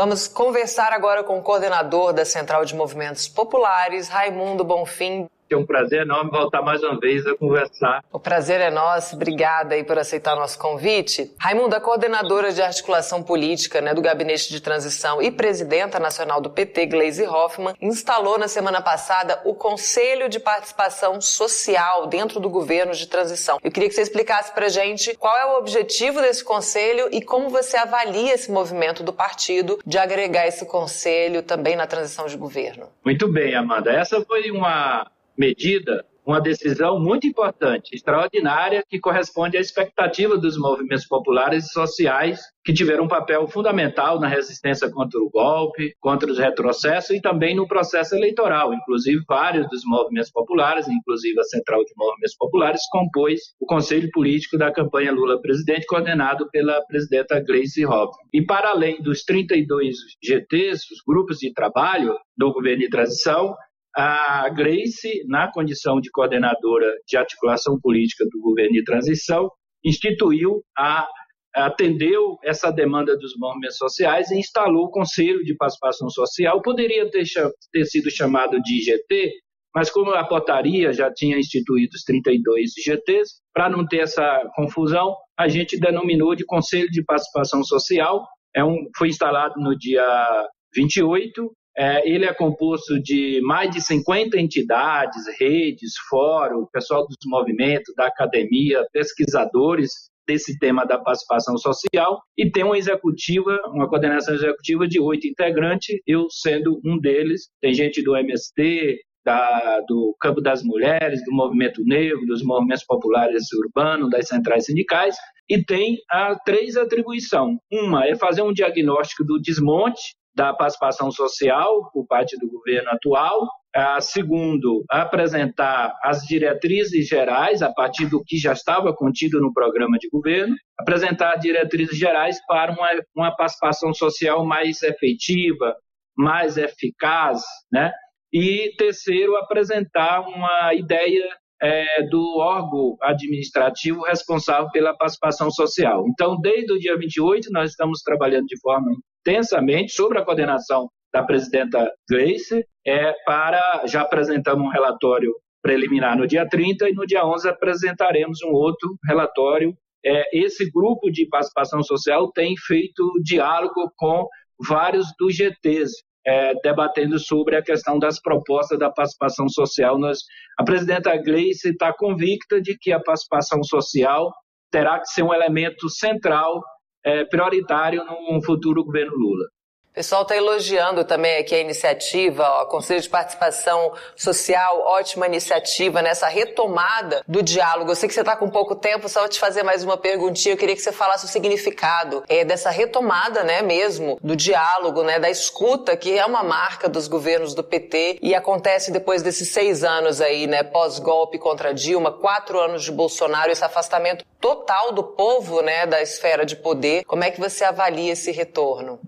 Vamos conversar agora com o coordenador da Central de Movimentos Populares, Raimundo Bonfim. É um prazer enorme voltar mais uma vez a conversar. O prazer é nosso. Obrigada aí por aceitar nosso convite. Raimundo, a coordenadora de articulação política né, do Gabinete de Transição e presidenta nacional do PT, Gleisi Hoffmann, instalou na semana passada o Conselho de Participação Social dentro do governo de transição. Eu queria que você explicasse para gente qual é o objetivo desse conselho e como você avalia esse movimento do partido de agregar esse conselho também na transição de governo. Muito bem, Amanda. Essa foi uma medida uma decisão muito importante, extraordinária, que corresponde à expectativa dos movimentos populares e sociais que tiveram um papel fundamental na resistência contra o golpe, contra os retrocessos e também no processo eleitoral. Inclusive, vários dos movimentos populares, inclusive a Central de Movimentos Populares, compôs o Conselho Político da campanha Lula presidente, coordenado pela presidenta Gleice Hoffmann. E para além dos 32 GTs, os grupos de trabalho do governo de transição, a Grace, na condição de coordenadora de articulação política do governo de transição, instituiu a atendeu essa demanda dos movimentos sociais e instalou o Conselho de Participação Social. Poderia ter, ter sido chamado de IGT, mas como a portaria já tinha instituído os 32 IGTs, para não ter essa confusão, a gente denominou de Conselho de Participação Social. É um, foi instalado no dia 28 é, ele é composto de mais de 50 entidades, redes, fórum, pessoal dos movimentos, da academia, pesquisadores desse tema da participação social e tem uma executiva, uma coordenação executiva de oito integrantes, eu sendo um deles. Tem gente do MST, da, do campo das mulheres, do movimento negro, dos movimentos populares urbanos, das centrais sindicais, e tem a três atribuições. Uma é fazer um diagnóstico do desmonte da participação social por parte do governo atual. Segundo, apresentar as diretrizes gerais a partir do que já estava contido no programa de governo, apresentar diretrizes gerais para uma, uma participação social mais efetiva, mais eficaz, né? E terceiro, apresentar uma ideia é, do órgão administrativo responsável pela participação social. Então, desde o dia 28, nós estamos trabalhando de forma intensamente sobre a coordenação da presidenta Gleice, é, para, já apresentamos um relatório preliminar no dia 30 e no dia 11 apresentaremos um outro relatório. É, esse grupo de participação social tem feito diálogo com vários dos GTs, é, debatendo sobre a questão das propostas da participação social. Nós, a presidenta Gleice está convicta de que a participação social terá que ser um elemento central, é, prioritário no futuro governo Lula. O pessoal está elogiando também aqui a iniciativa, ó, Conselho de Participação Social, ótima iniciativa nessa retomada do diálogo. Eu sei que você está com pouco tempo, só vou te fazer mais uma perguntinha. Eu queria que você falasse o significado é, dessa retomada, né, mesmo, do diálogo, né, da escuta, que é uma marca dos governos do PT e acontece depois desses seis anos aí, né, pós-golpe contra Dilma, quatro anos de Bolsonaro, esse afastamento total do povo, né, da esfera de poder. Como é que você avalia esse retorno?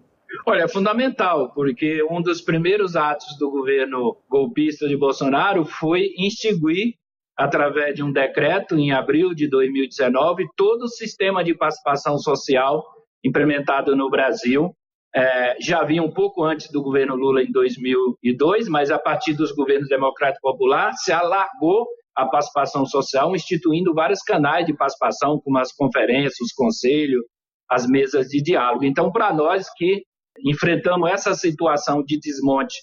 Olha, é fundamental, porque um dos primeiros atos do governo golpista de Bolsonaro foi instituir, através de um decreto, em abril de 2019, todo o sistema de participação social implementado no Brasil. É, já havia um pouco antes do governo Lula, em 2002, mas a partir dos governos democrático popular, se alargou a participação social, instituindo vários canais de participação, como as conferências, os conselhos, as mesas de diálogo. Então, para nós que enfrentamos essa situação de desmonte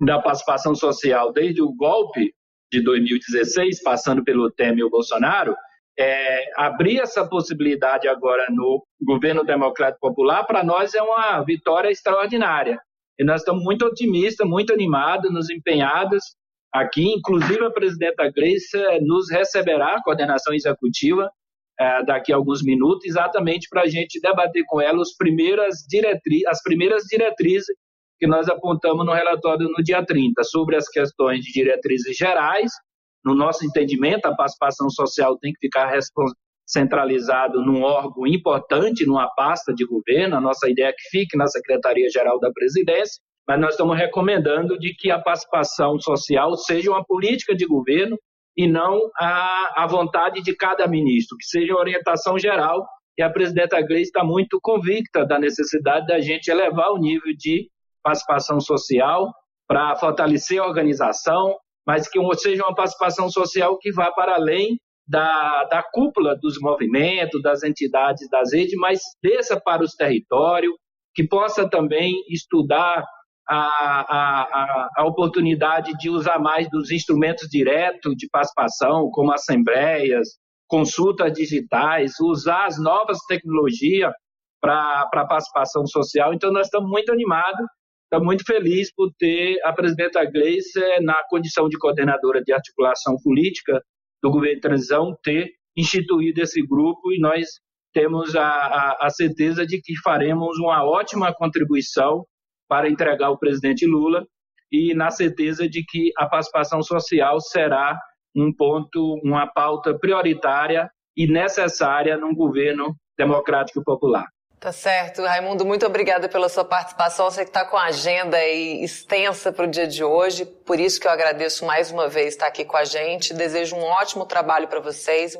da participação social desde o golpe de 2016, passando pelo Temer e o Bolsonaro, é, abrir essa possibilidade agora no governo democrático popular, para nós é uma vitória extraordinária. E nós estamos muito otimistas, muito animados, nos empenhados aqui. Inclusive, a presidenta Gleice nos receberá, a coordenação executiva, é, daqui a alguns minutos, exatamente para a gente debater com ela as primeiras, diretri as primeiras diretrizes que nós apontamos no relatório no dia 30, sobre as questões de diretrizes gerais. No nosso entendimento, a participação social tem que ficar centralizado num órgão importante, numa pasta de governo. A nossa ideia é que fique na Secretaria-Geral da Presidência, mas nós estamos recomendando de que a participação social seja uma política de governo e não a, a vontade de cada ministro, que seja orientação geral e a presidenta Gleice está muito convicta da necessidade da gente elevar o nível de participação social para fortalecer a organização, mas que seja uma participação social que vá para além da, da cúpula dos movimentos, das entidades das redes, mas desça para os territórios, que possa também estudar a, a, a, oportunidade de usar mais dos instrumentos diretos de participação, como assembleias, consultas digitais, usar as novas tecnologias para a participação social. Então, nós estamos muito animados, estamos muito felizes por ter a presidenta Gleice na condição de coordenadora de articulação política do governo de transição, ter instituído esse grupo e nós temos a, a certeza de que faremos uma ótima contribuição para entregar ao presidente Lula e na certeza de que a participação social será um ponto, uma pauta prioritária e necessária num governo democrático e popular. Tá certo. Raimundo, muito obrigada pela sua participação. Você que está com a agenda extensa para o dia de hoje, por isso que eu agradeço mais uma vez estar aqui com a gente. Desejo um ótimo trabalho para vocês.